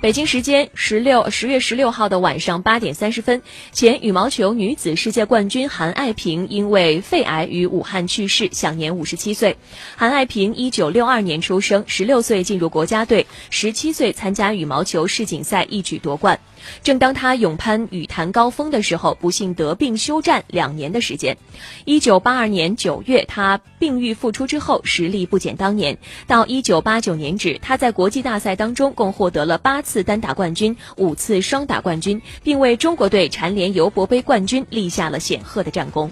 北京时间十六十月十六号的晚上八点三十分，前羽毛球女子世界冠军韩爱萍因为肺癌于武汉去世，享年五十七岁。韩爱萍一九六二年出生，十六岁进入国家队，十七岁参加羽毛球世锦赛，一举夺冠。正当他勇攀羽坛高峰的时候，不幸得病休战两年的时间。一九八二年九月，他病愈复出之后，实力不减当年。到一九八九年止，他在国际大赛当中共获得了八次单打冠军、五次双打冠军，并为中国队蝉联尤伯杯冠军立下了显赫的战功。